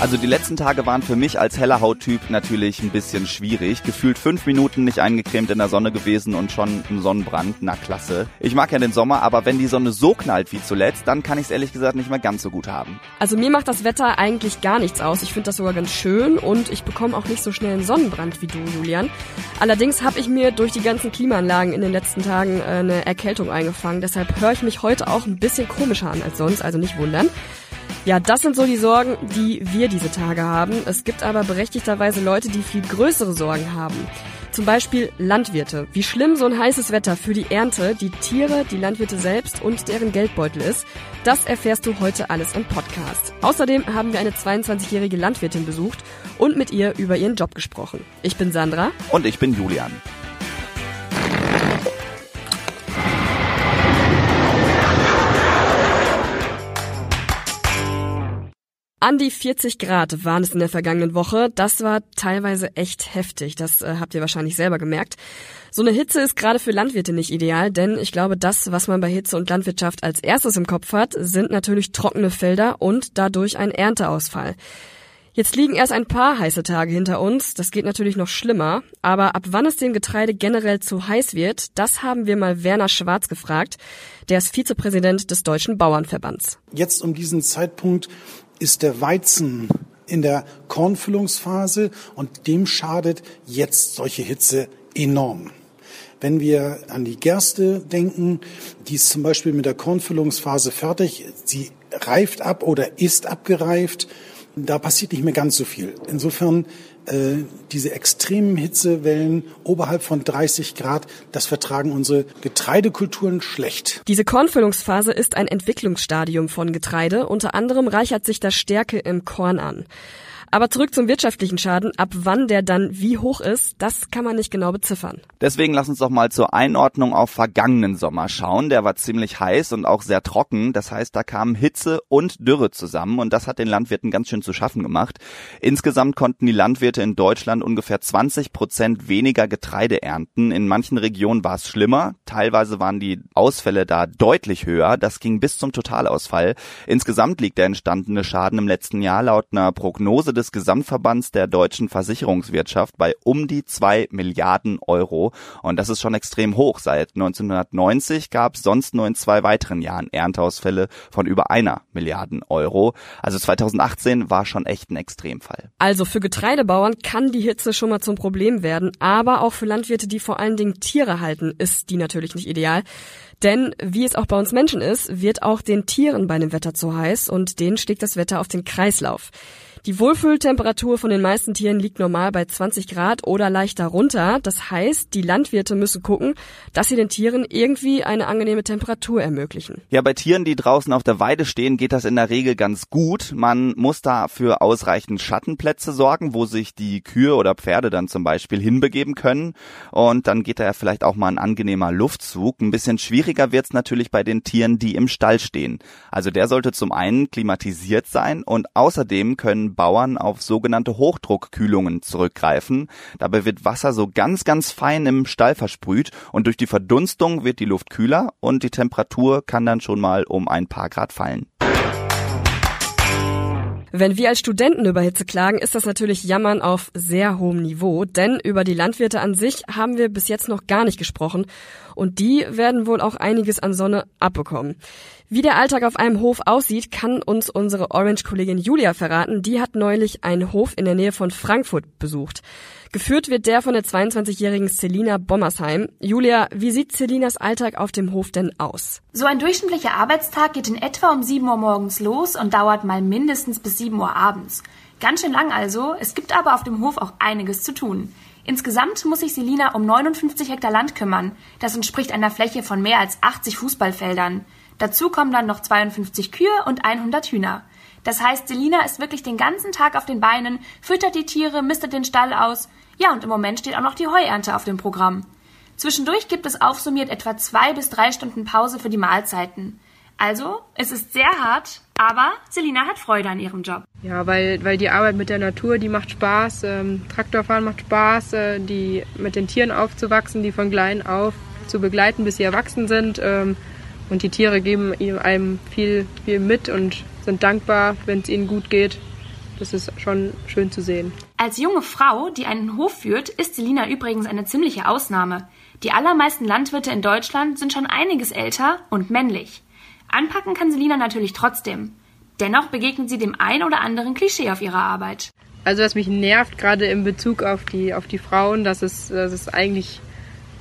Also die letzten Tage waren für mich als heller Hauttyp natürlich ein bisschen schwierig. Gefühlt fünf Minuten nicht eingecremt in der Sonne gewesen und schon ein Sonnenbrand. Na klasse. Ich mag ja den Sommer, aber wenn die Sonne so knallt wie zuletzt, dann kann ich es ehrlich gesagt nicht mehr ganz so gut haben. Also mir macht das Wetter eigentlich gar nichts aus. Ich finde das sogar ganz schön und ich bekomme auch nicht so schnell einen Sonnenbrand wie du, Julian. Allerdings habe ich mir durch die ganzen Klimaanlagen in den letzten Tagen äh, eine Erkältung eingefangen. Deshalb höre ich mich heute auch ein bisschen komischer an als sonst, also nicht wundern. Ja, das sind so die Sorgen, die wir diese Tage haben. Es gibt aber berechtigterweise Leute, die viel größere Sorgen haben. Zum Beispiel Landwirte. Wie schlimm so ein heißes Wetter für die Ernte, die Tiere, die Landwirte selbst und deren Geldbeutel ist, das erfährst du heute alles im Podcast. Außerdem haben wir eine 22-jährige Landwirtin besucht und mit ihr über ihren Job gesprochen. Ich bin Sandra. Und ich bin Julian. An die 40 Grad waren es in der vergangenen Woche. Das war teilweise echt heftig. Das äh, habt ihr wahrscheinlich selber gemerkt. So eine Hitze ist gerade für Landwirte nicht ideal, denn ich glaube, das, was man bei Hitze und Landwirtschaft als erstes im Kopf hat, sind natürlich trockene Felder und dadurch ein Ernteausfall. Jetzt liegen erst ein paar heiße Tage hinter uns. Das geht natürlich noch schlimmer. Aber ab wann es dem Getreide generell zu heiß wird, das haben wir mal Werner Schwarz gefragt. Der ist Vizepräsident des Deutschen Bauernverbands. Jetzt um diesen Zeitpunkt ist der Weizen in der Kornfüllungsphase und dem schadet jetzt solche Hitze enorm. Wenn wir an die Gerste denken, die ist zum Beispiel mit der Kornfüllungsphase fertig, sie reift ab oder ist abgereift, da passiert nicht mehr ganz so viel. Insofern äh, diese extremen Hitzewellen oberhalb von 30 Grad, das vertragen unsere Getreidekulturen schlecht. Diese Kornfüllungsphase ist ein Entwicklungsstadium von Getreide. Unter anderem reichert sich das Stärke im Korn an. Aber zurück zum wirtschaftlichen Schaden. Ab wann der dann wie hoch ist, das kann man nicht genau beziffern. Deswegen lass uns doch mal zur Einordnung auf vergangenen Sommer schauen. Der war ziemlich heiß und auch sehr trocken. Das heißt, da kamen Hitze und Dürre zusammen und das hat den Landwirten ganz schön zu schaffen gemacht. Insgesamt konnten die Landwirte in Deutschland ungefähr 20 Prozent weniger Getreide ernten. In manchen Regionen war es schlimmer. Teilweise waren die Ausfälle da deutlich höher. Das ging bis zum Totalausfall. Insgesamt liegt der entstandene Schaden im letzten Jahr laut einer Prognose des Gesamtverbands der deutschen Versicherungswirtschaft bei um die zwei Milliarden Euro. Und das ist schon extrem hoch. Seit 1990 gab es sonst nur in zwei weiteren Jahren Ernteausfälle von über einer Milliarden Euro. Also 2018 war schon echt ein Extremfall. Also für Getreidebauern kann die Hitze schon mal zum Problem werden, aber auch für Landwirte, die vor allen Dingen Tiere halten, ist die natürlich nicht ideal. Denn wie es auch bei uns Menschen ist, wird auch den Tieren bei dem Wetter zu heiß und denen schlägt das Wetter auf den Kreislauf. Die Wohlfühltemperatur von den meisten Tieren liegt normal bei 20 Grad oder leicht darunter. Das heißt, die Landwirte müssen gucken, dass sie den Tieren irgendwie eine angenehme Temperatur ermöglichen. Ja, bei Tieren, die draußen auf der Weide stehen, geht das in der Regel ganz gut. Man muss da für ausreichend Schattenplätze sorgen, wo sich die Kühe oder Pferde dann zum Beispiel hinbegeben können. Und dann geht da ja vielleicht auch mal ein angenehmer Luftzug. Ein bisschen schwieriger wird's natürlich bei den Tieren, die im Stall stehen. Also der sollte zum einen klimatisiert sein und außerdem können Bauern auf sogenannte Hochdruckkühlungen zurückgreifen. Dabei wird Wasser so ganz, ganz fein im Stall versprüht und durch die Verdunstung wird die Luft kühler und die Temperatur kann dann schon mal um ein paar Grad fallen. Wenn wir als Studenten über Hitze klagen, ist das natürlich Jammern auf sehr hohem Niveau, denn über die Landwirte an sich haben wir bis jetzt noch gar nicht gesprochen und die werden wohl auch einiges an Sonne abbekommen. Wie der Alltag auf einem Hof aussieht, kann uns unsere Orange-Kollegin Julia verraten. Die hat neulich einen Hof in der Nähe von Frankfurt besucht. Geführt wird der von der 22-jährigen Selina Bommersheim. Julia, wie sieht Selinas Alltag auf dem Hof denn aus? So ein durchschnittlicher Arbeitstag geht in etwa um 7 Uhr morgens los und dauert mal mindestens bis 7 Uhr abends. Ganz schön lang also, es gibt aber auf dem Hof auch einiges zu tun. Insgesamt muss sich Selina um 59 Hektar Land kümmern. Das entspricht einer Fläche von mehr als 80 Fußballfeldern. Dazu kommen dann noch 52 Kühe und 100 Hühner. Das heißt, Selina ist wirklich den ganzen Tag auf den Beinen, füttert die Tiere, mistet den Stall aus. Ja, und im Moment steht auch noch die Heuernte auf dem Programm. Zwischendurch gibt es aufsummiert etwa zwei bis drei Stunden Pause für die Mahlzeiten. Also, es ist sehr hart, Aber Selina hat Freude an ihrem Job. Ja, weil, weil die Arbeit mit der Natur, die macht Spaß. Ähm, Traktorfahren macht Spaß, äh, die mit den Tieren aufzuwachsen, die von klein auf zu begleiten, bis sie erwachsen sind. Ähm, und die Tiere geben einem viel, viel mit und sind dankbar, wenn es ihnen gut geht. Das ist schon schön zu sehen. Als junge Frau, die einen Hof führt, ist Selina übrigens eine ziemliche Ausnahme. Die allermeisten Landwirte in Deutschland sind schon einiges älter und männlich. Anpacken kann Selina natürlich trotzdem. Dennoch begegnet sie dem ein oder anderen Klischee auf ihrer Arbeit. Also was mich nervt, gerade in Bezug auf die, auf die Frauen, dass es, dass es eigentlich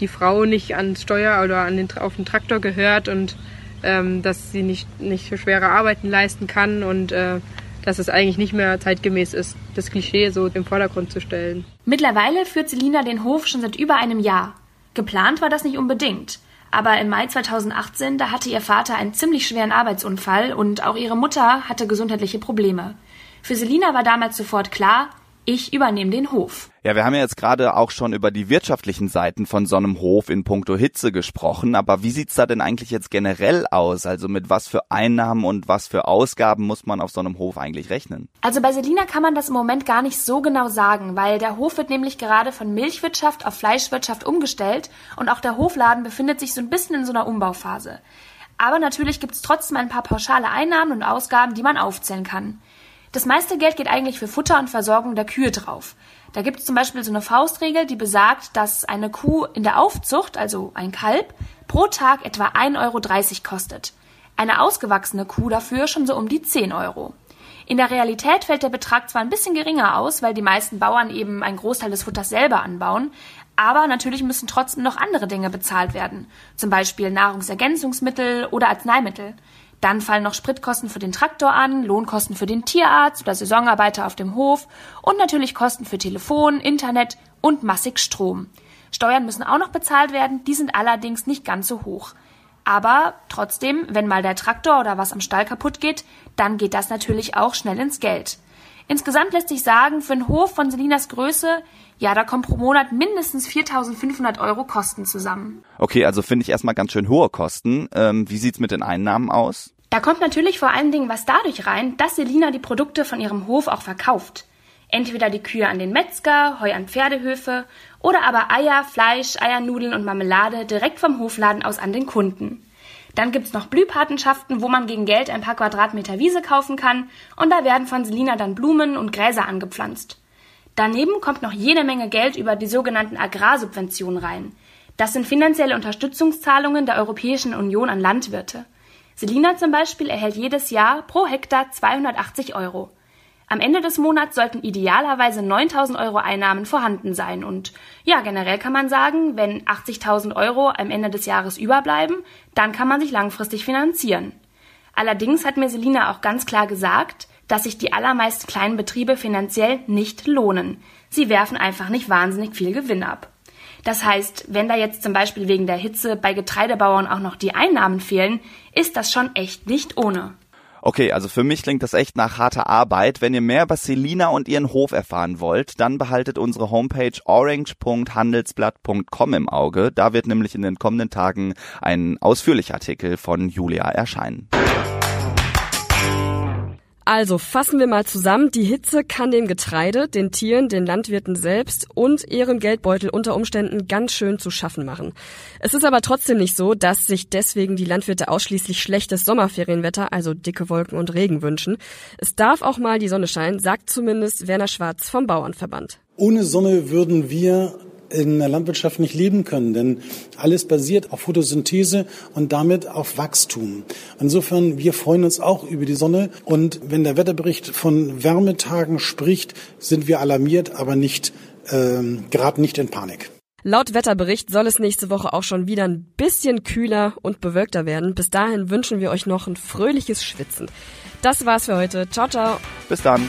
die Frau nicht ans Steuer oder an den, auf den Traktor gehört und ähm, dass sie nicht, nicht für schwere Arbeiten leisten kann und äh, dass es eigentlich nicht mehr zeitgemäß ist, das Klischee so im Vordergrund zu stellen. Mittlerweile führt Selina den Hof schon seit über einem Jahr. Geplant war das nicht unbedingt. Aber im Mai 2018, da hatte ihr Vater einen ziemlich schweren Arbeitsunfall und auch ihre Mutter hatte gesundheitliche Probleme. Für Selina war damals sofort klar, ich übernehme den Hof. Ja, wir haben ja jetzt gerade auch schon über die wirtschaftlichen Seiten von so einem Hof in puncto Hitze gesprochen, aber wie sieht's da denn eigentlich jetzt generell aus? Also mit was für Einnahmen und was für Ausgaben muss man auf so einem Hof eigentlich rechnen? Also bei Selina kann man das im Moment gar nicht so genau sagen, weil der Hof wird nämlich gerade von Milchwirtschaft auf Fleischwirtschaft umgestellt und auch der Hofladen befindet sich so ein bisschen in so einer Umbauphase. Aber natürlich gibt's trotzdem ein paar pauschale Einnahmen und Ausgaben, die man aufzählen kann. Das meiste Geld geht eigentlich für Futter und Versorgung der Kühe drauf. Da gibt es zum Beispiel so eine Faustregel, die besagt, dass eine Kuh in der Aufzucht, also ein Kalb, pro Tag etwa 1,30 Euro kostet. Eine ausgewachsene Kuh dafür schon so um die 10 Euro. In der Realität fällt der Betrag zwar ein bisschen geringer aus, weil die meisten Bauern eben einen Großteil des Futters selber anbauen, aber natürlich müssen trotzdem noch andere Dinge bezahlt werden, zum Beispiel Nahrungsergänzungsmittel oder Arzneimittel. Dann fallen noch Spritkosten für den Traktor an, Lohnkosten für den Tierarzt oder Saisonarbeiter auf dem Hof und natürlich Kosten für Telefon, Internet und massig Strom. Steuern müssen auch noch bezahlt werden, die sind allerdings nicht ganz so hoch. Aber trotzdem, wenn mal der Traktor oder was am Stall kaputt geht, dann geht das natürlich auch schnell ins Geld. Insgesamt lässt sich sagen, für einen Hof von Selinas Größe, ja, da kommen pro Monat mindestens 4.500 Euro Kosten zusammen. Okay, also finde ich erstmal ganz schön hohe Kosten. Ähm, wie sieht's mit den Einnahmen aus? Da kommt natürlich vor allen Dingen was dadurch rein, dass Selina die Produkte von ihrem Hof auch verkauft. Entweder die Kühe an den Metzger, Heu an Pferdehöfe oder aber Eier, Fleisch, Eiernudeln und Marmelade direkt vom Hofladen aus an den Kunden. Dann gibt's noch Blühpatenschaften, wo man gegen Geld ein paar Quadratmeter Wiese kaufen kann und da werden von Selina dann Blumen und Gräser angepflanzt. Daneben kommt noch jede Menge Geld über die sogenannten Agrarsubventionen rein. Das sind finanzielle Unterstützungszahlungen der Europäischen Union an Landwirte. Selina zum Beispiel erhält jedes Jahr pro Hektar 280 Euro. Am Ende des Monats sollten idealerweise 9000 Euro Einnahmen vorhanden sein. Und ja, generell kann man sagen, wenn 80.000 Euro am Ende des Jahres überbleiben, dann kann man sich langfristig finanzieren. Allerdings hat mir Selina auch ganz klar gesagt, dass sich die allermeisten kleinen Betriebe finanziell nicht lohnen. Sie werfen einfach nicht wahnsinnig viel Gewinn ab. Das heißt, wenn da jetzt zum Beispiel wegen der Hitze bei Getreidebauern auch noch die Einnahmen fehlen, ist das schon echt nicht ohne. Okay, also für mich klingt das echt nach harter Arbeit. Wenn ihr mehr über Selina und ihren Hof erfahren wollt, dann behaltet unsere Homepage orange.handelsblatt.com im Auge. Da wird nämlich in den kommenden Tagen ein ausführlicher Artikel von Julia erscheinen. Also fassen wir mal zusammen. Die Hitze kann dem Getreide, den Tieren, den Landwirten selbst und ihrem Geldbeutel unter Umständen ganz schön zu schaffen machen. Es ist aber trotzdem nicht so, dass sich deswegen die Landwirte ausschließlich schlechtes Sommerferienwetter, also dicke Wolken und Regen wünschen. Es darf auch mal die Sonne scheinen, sagt zumindest Werner Schwarz vom Bauernverband. Ohne Sonne würden wir in der Landwirtschaft nicht leben können, denn alles basiert auf Photosynthese und damit auf Wachstum. Insofern, wir freuen uns auch über die Sonne und wenn der Wetterbericht von Wärmetagen spricht, sind wir alarmiert, aber nicht ähm, gerade nicht in Panik. Laut Wetterbericht soll es nächste Woche auch schon wieder ein bisschen kühler und bewölkter werden. Bis dahin wünschen wir euch noch ein fröhliches Schwitzen. Das war's für heute. Ciao, ciao. Bis dann.